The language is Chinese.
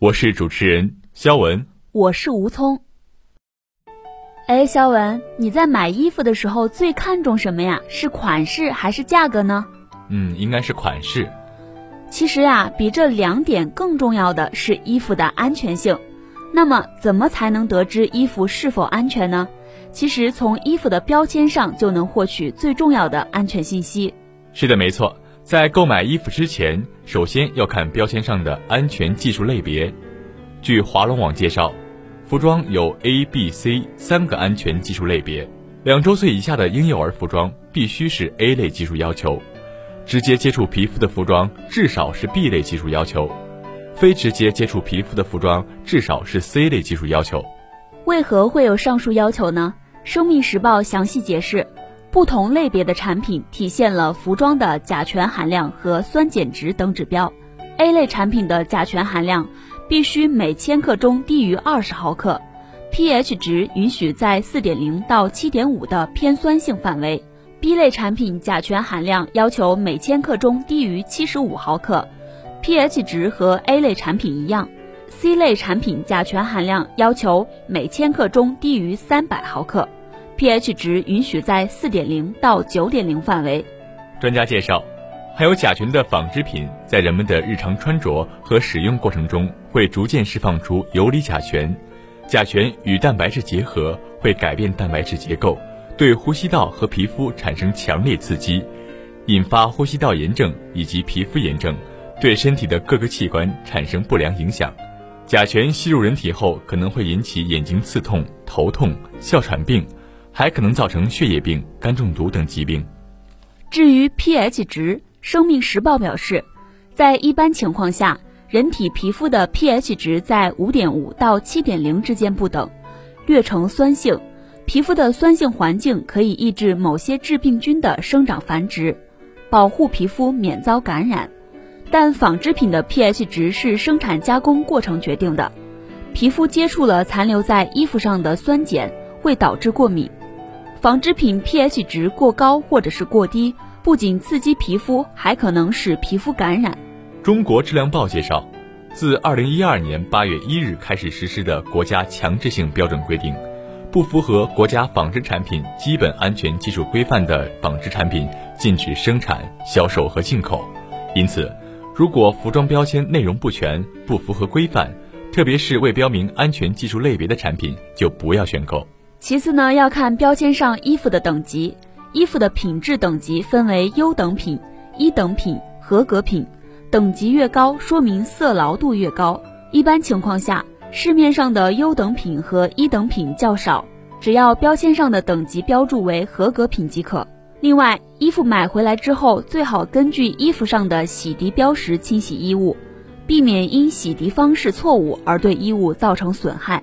我是主持人肖文。我是吴聪。哎，肖文，你在买衣服的时候最看重什么呀？是款式还是价格呢？嗯，应该是款式。其实呀，比这两点更重要的是衣服的安全性。那么，怎么才能得知衣服是否安全呢？其实，从衣服的标签上就能获取最重要的安全信息。是的，没错。在购买衣服之前，首先要看标签上的安全技术类别。据华龙网介绍，服装有 A、B、C 三个安全技术类别。两周岁以下的婴幼儿服装必须是 A 类技术要求，直接接触皮肤的服装至少是 B 类技术要求，非直接接触皮肤的服装至少是 C 类技术要求。为何会有上述要求呢？生命时报详细解释，不同类别的产品体现了服装的甲醛含量和酸碱值等指标。A 类产品的甲醛含量必须每千克中低于二十毫克，pH 值允许在四点零到七点五的偏酸性范围。B 类产品甲醛含量要求每千克中低于七十五毫克，pH 值和 A 类产品一样。C 类产品甲醛含量要求每千克中低于三百毫克，pH 值允许在四点零到九点零范围。专家介绍，含有甲醛的纺织品在人们的日常穿着和使用过程中会逐渐释放出游离甲醛，甲醛与蛋白质结合会改变蛋白质结构，对呼吸道和皮肤产生强烈刺激，引发呼吸道炎症以及皮肤炎症，对身体的各个器官产生不良影响。甲醛吸入人体后，可能会引起眼睛刺痛、头痛、哮喘病，还可能造成血液病、肝中毒等疾病。至于 pH 值，生命时报表示，在一般情况下，人体皮肤的 pH 值在五点五到七点零之间不等，略呈酸性。皮肤的酸性环境可以抑制某些致病菌的生长繁殖，保护皮肤免遭感染。但纺织品的 pH 值是生产加工过程决定的，皮肤接触了残留在衣服上的酸碱，会导致过敏。纺织品 pH 值过高或者是过低，不仅刺激皮肤，还可能使皮肤感染。中国质量报介绍，自2012年8月1日开始实施的国家强制性标准规定，不符合国家纺织产品基本安全技术规范的纺织产品禁止生产、销售和进口。因此，如果服装标签内容不全、不符合规范，特别是未标明安全技术类别的产品，就不要选购。其次呢，要看标签上衣服的等级，衣服的品质等级分为优等品、一等品、合格品，等级越高，说明色牢度越高。一般情况下，市面上的优等品和一等品较少，只要标签上的等级标注为合格品即可。另外，衣服买回来之后，最好根据衣服上的洗涤标识清洗衣物，避免因洗涤方式错误而对衣物造成损害。